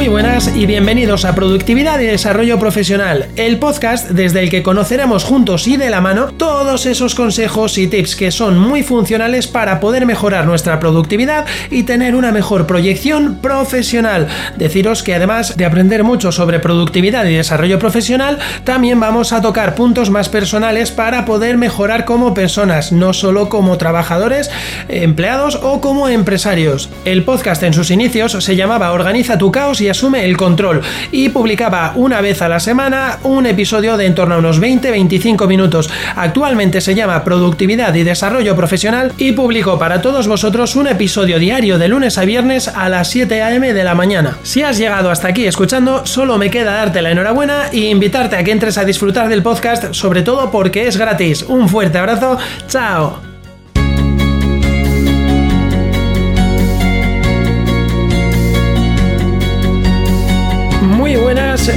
Muy buenas y bienvenidos a Productividad y Desarrollo Profesional, el podcast desde el que conoceremos juntos y de la mano todos esos consejos y tips que son muy funcionales para poder mejorar nuestra productividad y tener una mejor proyección profesional. Deciros que además de aprender mucho sobre productividad y desarrollo profesional, también vamos a tocar puntos más personales para poder mejorar como personas, no solo como trabajadores, empleados o como empresarios. El podcast en sus inicios se llamaba Organiza tu caos y asume el control y publicaba una vez a la semana un episodio de en torno a unos 20-25 minutos. Actualmente se llama Productividad y Desarrollo Profesional y publico para todos vosotros un episodio diario de lunes a viernes a las 7 a.m. de la mañana. Si has llegado hasta aquí escuchando, solo me queda darte la enhorabuena e invitarte a que entres a disfrutar del podcast, sobre todo porque es gratis. Un fuerte abrazo, chao.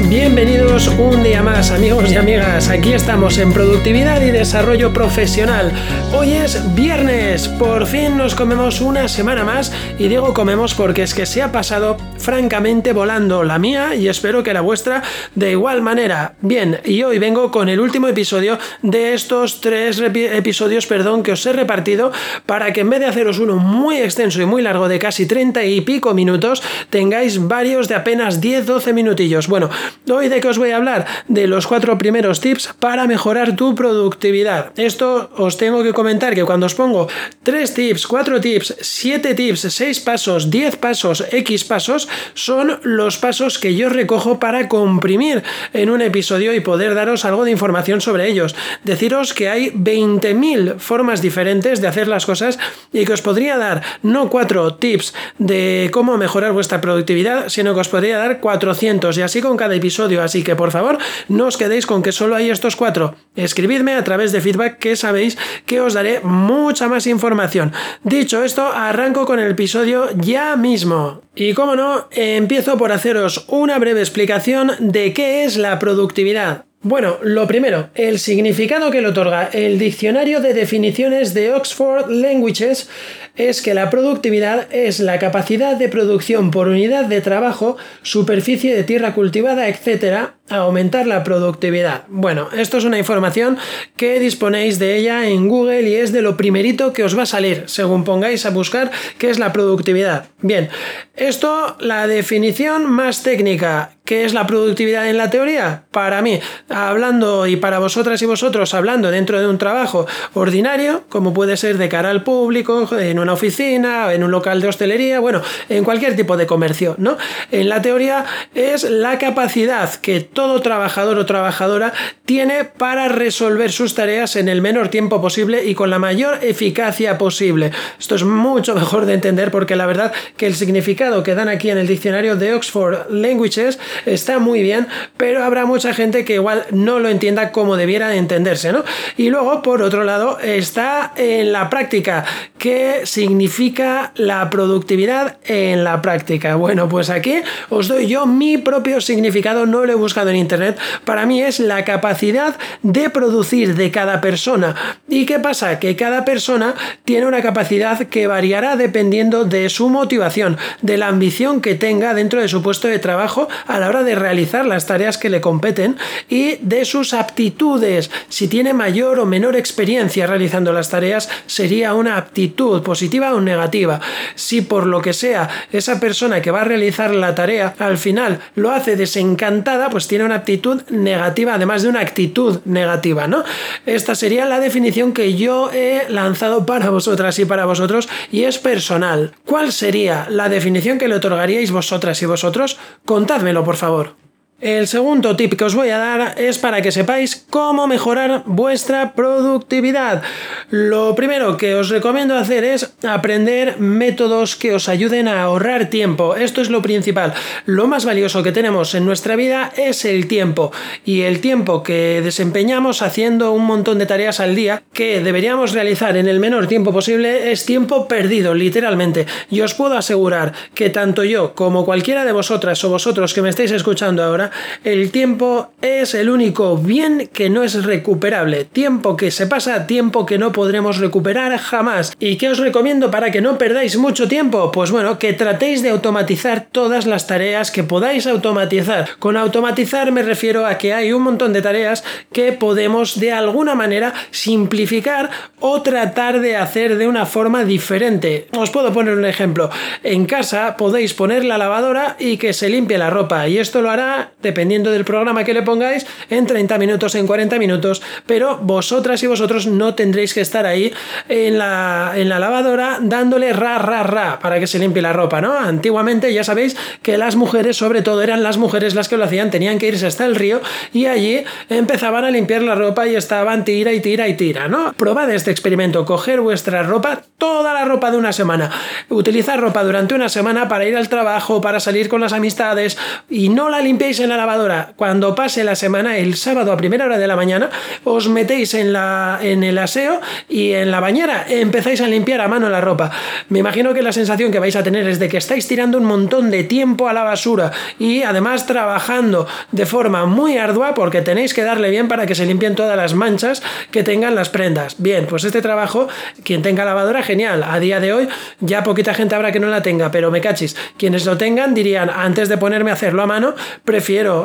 Bienvenidos un día más amigos y amigas. Aquí estamos en Productividad y Desarrollo Profesional. Hoy es viernes, por fin nos comemos una semana más y digo comemos porque es que se ha pasado francamente volando la mía y espero que la vuestra de igual manera. Bien, y hoy vengo con el último episodio de estos tres episodios, perdón, que os he repartido para que en vez de haceros uno muy extenso y muy largo de casi 30 y pico minutos, tengáis varios de apenas 10-12 minutillos. Bueno, Hoy de qué os voy a hablar? De los cuatro primeros tips para mejorar tu productividad. Esto os tengo que comentar que cuando os pongo tres tips, cuatro tips, siete tips, seis pasos, diez pasos, X pasos, son los pasos que yo recojo para comprimir en un episodio y poder daros algo de información sobre ellos. Deciros que hay 20.000 formas diferentes de hacer las cosas y que os podría dar no cuatro tips de cómo mejorar vuestra productividad, sino que os podría dar 400 y así con cada episodio, así que por favor no os quedéis con que solo hay estos cuatro. Escribidme a través de feedback que sabéis que os daré mucha más información. Dicho esto, arranco con el episodio ya mismo. Y como no, empiezo por haceros una breve explicación de qué es la productividad. Bueno, lo primero, el significado que le otorga el diccionario de definiciones de Oxford Languages es que la productividad es la capacidad de producción por unidad de trabajo, superficie de tierra cultivada, etc., a aumentar la productividad. Bueno, esto es una información que disponéis de ella en Google y es de lo primerito que os va a salir, según pongáis a buscar qué es la productividad. Bien, esto, la definición más técnica ¿Qué es la productividad en la teoría? Para mí, hablando y para vosotras y vosotros, hablando dentro de un trabajo ordinario, como puede ser de cara al público, en una oficina, en un local de hostelería, bueno, en cualquier tipo de comercio, ¿no? En la teoría es la capacidad que todo trabajador o trabajadora tiene para resolver sus tareas en el menor tiempo posible y con la mayor eficacia posible. Esto es mucho mejor de entender porque la verdad que el significado que dan aquí en el diccionario de Oxford Languages está muy bien, pero habrá mucha gente que igual no lo entienda como debiera entenderse, ¿no? Y luego, por otro lado, está en la práctica. ¿Qué significa la productividad en la práctica? Bueno, pues aquí os doy yo mi propio significado, no lo he buscado en internet. Para mí es la capacidad de producir de cada persona. ¿Y qué pasa? Que cada persona tiene una capacidad que variará dependiendo de su motivación, de la ambición que tenga dentro de su puesto de trabajo la hora de realizar las tareas que le competen y de sus aptitudes. Si tiene mayor o menor experiencia realizando las tareas, sería una aptitud positiva o negativa. Si por lo que sea esa persona que va a realizar la tarea al final lo hace desencantada, pues tiene una aptitud negativa, además de una actitud negativa, ¿no? Esta sería la definición que yo he lanzado para vosotras y para vosotros y es personal. ¿Cuál sería la definición que le otorgaríais vosotras y vosotros? Contádmelo, por por favor. El segundo tip que os voy a dar es para que sepáis cómo mejorar vuestra productividad. Lo primero que os recomiendo hacer es aprender métodos que os ayuden a ahorrar tiempo. Esto es lo principal. Lo más valioso que tenemos en nuestra vida es el tiempo. Y el tiempo que desempeñamos haciendo un montón de tareas al día que deberíamos realizar en el menor tiempo posible es tiempo perdido, literalmente. Y os puedo asegurar que tanto yo como cualquiera de vosotras o vosotros que me estáis escuchando ahora El tiempo es el único bien que no es recuperable. Tiempo que se pasa, tiempo que no podremos recuperar jamás. ¿Y qué os recomiendo para que no perdáis mucho tiempo? Pues bueno, que tratéis de automatizar todas las tareas que podáis automatizar. Con automatizar me refiero a que hay un montón de tareas que podemos de alguna manera simplificar o tratar de hacer de una forma diferente. Os puedo poner un ejemplo. En casa podéis poner la lavadora y que se limpie la ropa y esto lo hará, dependiendo del programa que le pongáis, en 30 minutos, en 40 minutos, pero vosotras y vosotros no tendréis que estar ahí en la, en la lavadora dándole ra, ra, ra para que se limpie la ropa, ¿no? Antiguamente ya sabéis que las mujeres, sobre todo eran las mujeres las que lo hacían, tenían que irse hasta el río y allí empezaban a limpiar la ropa y estaban tira y tira y tira, ¿no? Probad este experimento, coger vuestra ropa, toda la ropa de una semana, utilizar ropa durante una semana para ir al trabajo, para salir con las amistades y no la limpiéis en la lavadora. Cuando pase la semana, el sábado a primera hora de la mañana, os metéis en, la, en el aseo y en la bañera empezáis a limpiar a mano la ropa. Me imagino que la sensación que vais a tener es de que estáis tirando un montón de tiempo a la basura y además trabajando de forma muy ardua porque tenéis que darle bien para que se limpien todas las manchas que tengan las prendas. Bien, pues este trabajo, quien tenga lavadora, genial. A día de hoy ya poquita gente habrá que no la tenga, pero me cachis. Quienes lo tengan dirían, antes de ponerme a hacerlo a mano,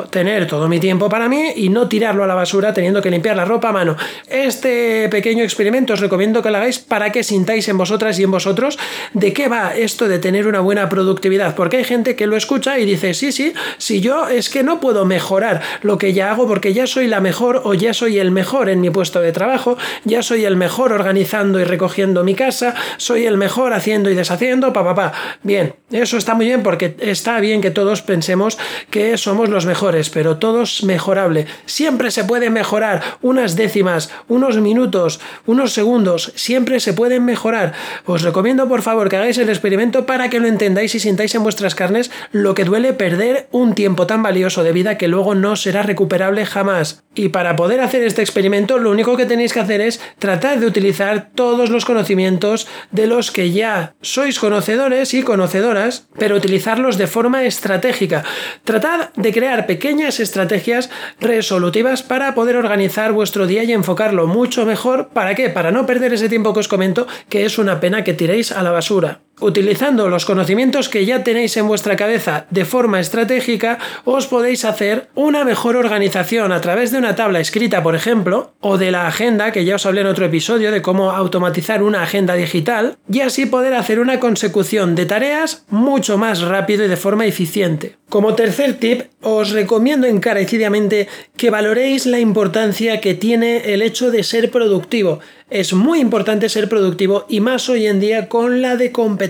tener todo mi tiempo para mí y no tirarlo a la basura teniendo que limpiar la ropa a mano. Este pequeño experimento os recomiendo que lo hagáis para que sintáis en vosotras y en vosotros de qué va esto de tener una buena productividad, porque hay gente que lo escucha y dice, sí, sí, si yo es que no puedo mejorar lo que ya hago porque ya soy la mejor o ya soy el mejor en mi puesto de trabajo, ya soy el mejor organizando y recogiendo mi casa, soy el mejor haciendo y deshaciendo, pa, pa, pa. Bien, eso está muy bien porque está bien que todos pensemos que somos los mejores, pero todos mejorable. Siempre se puede mejorar unas décimas, unos minutos, unos segundos, siempre se pueden mejorar. Os recomiendo por favor que hagáis el experimento para que lo entendáis y sintáis en vuestras carnes lo que duele perder un tiempo tan valioso de vida que luego no será recuperable jamás. Y para poder hacer este experimento, lo único que tenéis que hacer es tratar de utilizar todos los conocimientos de los que ya sois conocedores y conocedoras, pero utilizarlos de forma estratégica. Tratad de crear pequeñas estrategias resolutivas para poder organizar vuestro día y enfocarlo mucho mejor. ¿Para qué? Para no perder ese tiempo que os comento, que es una pena que tiréis a la basura. Utilizando los conocimientos que ya tenéis en vuestra cabeza de forma estratégica, os podéis hacer una mejor organización a través de una tabla escrita, por ejemplo, o de la agenda, que ya os hablé en otro episodio de cómo automatizar una agenda digital, y así poder hacer una consecución de tareas mucho más rápido y de forma eficiente. Como tercer tip, os recomiendo encarecidamente que valoréis la importancia que tiene el hecho de ser productivo. Es muy importante ser productivo y más hoy en día con la de competencia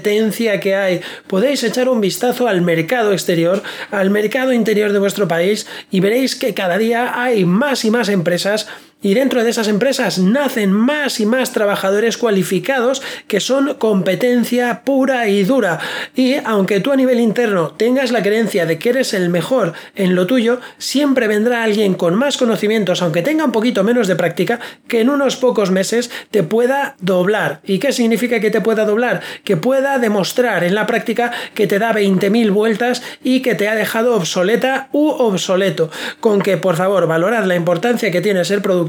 que hay. Podéis echar un vistazo al mercado exterior, al mercado interior de vuestro país y veréis que cada día hay más y más empresas y dentro de esas empresas nacen más y más trabajadores cualificados que son competencia pura y dura. Y aunque tú a nivel interno tengas la creencia de que eres el mejor en lo tuyo, siempre vendrá alguien con más conocimientos, aunque tenga un poquito menos de práctica, que en unos pocos meses te pueda doblar. ¿Y qué significa que te pueda doblar? Que pueda demostrar en la práctica que te da 20.000 vueltas y que te ha dejado obsoleta u obsoleto. Con que, por favor, valorad la importancia que tiene ser productivo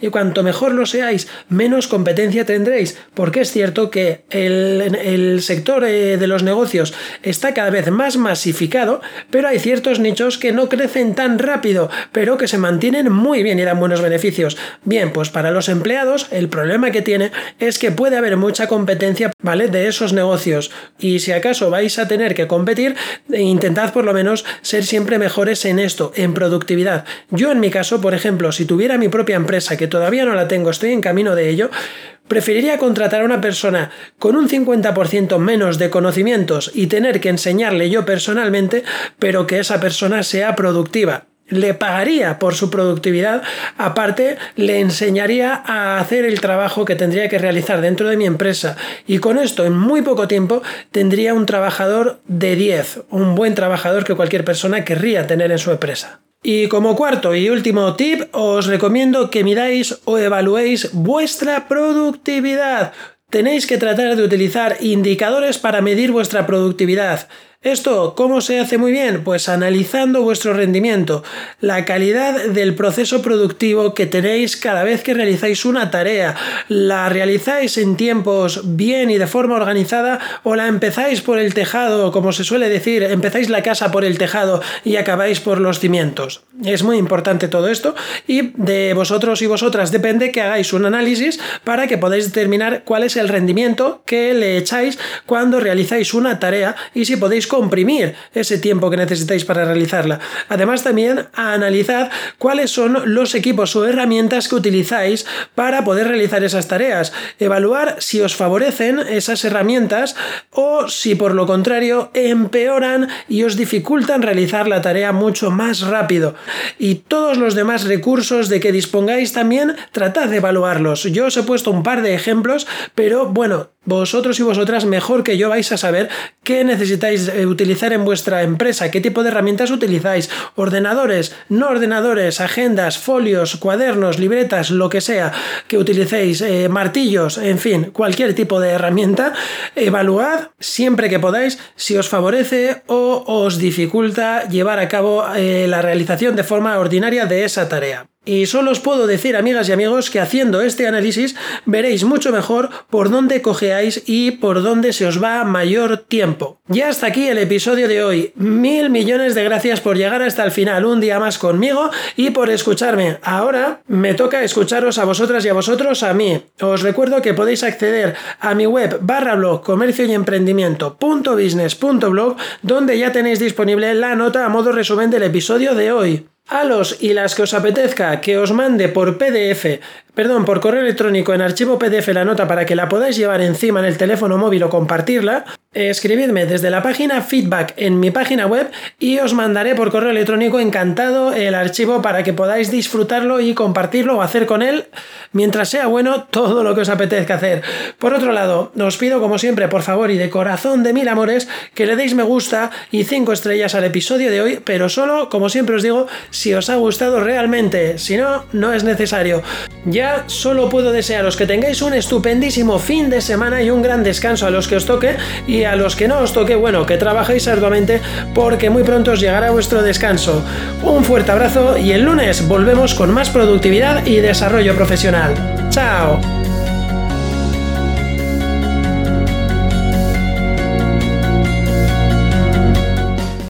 y cuanto mejor lo seáis, menos competencia tendréis, porque es cierto que el, sector eh, de los negocios está cada vez más masificado, pero hay ciertos nichos que no crecen tan rápido, pero que se mantienen muy bien y dan buenos beneficios. Bien, pues para los empleados el problema que tiene es que puede haber mucha competencia, ¿vale? De esos negocios y si acaso vais a tener que competir, intentad por lo menos ser siempre mejores en esto, en productividad. Yo en mi caso, por ejemplo, si tuviera mi propia empresa que todavía no la tengo, estoy en camino de ello, preferiría contratar a una persona con un 50% menos de conocimientos y tener que enseñarle yo personalmente, pero que esa persona sea productiva le pagaría por su productividad, aparte le enseñaría a hacer el trabajo que tendría que realizar dentro de mi empresa y con esto en muy poco tiempo tendría un trabajador de 10, un buen trabajador que cualquier persona querría tener en su empresa. Y como cuarto y último tip, os recomiendo que miráis o evaluéis vuestra productividad. Tenéis que tratar de utilizar indicadores para medir vuestra productividad. ¿Esto cómo se hace muy bien? Pues analizando vuestro rendimiento, la calidad del proceso productivo que tenéis cada vez que realizáis una tarea. ¿La realizáis en tiempos bien y de forma organizada o la empezáis por el tejado, como se suele decir, empezáis la casa por el tejado y acabáis por los cimientos? Es muy importante todo esto y de vosotros y vosotras depende que hagáis un análisis para que podáis determinar cuál es el rendimiento que le echáis cuando realizáis una tarea y si podéis comprimir ese tiempo que necesitáis para realizarla. Además también analizad cuáles son los equipos o herramientas que utilizáis para poder realizar esas tareas. Evaluar si os favorecen esas herramientas o si por lo contrario empeoran y os dificultan realizar la tarea mucho más rápido. Y todos los demás recursos de que dispongáis también tratad de evaluarlos. Yo os he puesto un par de ejemplos, pero bueno, vosotros y vosotras mejor que yo vais a saber qué necesitáis utilizar en vuestra empresa, qué tipo de herramientas utilizáis, ordenadores, no ordenadores, agendas, folios, cuadernos, libretas, lo que sea que utilicéis, eh, martillos, en fin, cualquier tipo de herramienta, evaluad siempre que podáis si os favorece o os dificulta llevar a cabo eh, la realización de forma ordinaria de esa tarea. Y solo os puedo decir, amigas y amigos, que haciendo este análisis veréis mucho mejor por dónde cojeáis y por dónde se os va mayor tiempo. Ya hasta aquí el episodio de hoy. Mil millones de gracias por llegar hasta el final un día más conmigo y por escucharme. Ahora me toca escucharos a vosotras y a vosotros a mí. Os recuerdo que podéis acceder a mi web barra blog comercio y emprendimiento donde ya tenéis disponible la nota a modo resumen del episodio de hoy. A los y las que os apetezca que os mande por PDF perdón, por correo electrónico en archivo PDF la nota para que la podáis llevar encima en el teléfono móvil o compartirla, escribidme desde la página feedback en mi página web y os mandaré por correo electrónico encantado el archivo para que podáis disfrutarlo y compartirlo o hacer con él, mientras sea bueno, todo lo que os apetezca hacer. Por otro lado, os pido como siempre, por favor y de corazón de mil amores, que le deis me gusta y cinco estrellas al episodio de hoy, pero solo, como siempre os digo, si os ha gustado realmente, si no, no es necesario. Solo puedo desearos que tengáis un estupendísimo fin de semana y un gran descanso a los que os toque y a los que no os toque, bueno, que trabajéis arduamente porque muy pronto os llegará vuestro descanso. Un fuerte abrazo y el lunes volvemos con más productividad y desarrollo profesional. ¡Chao!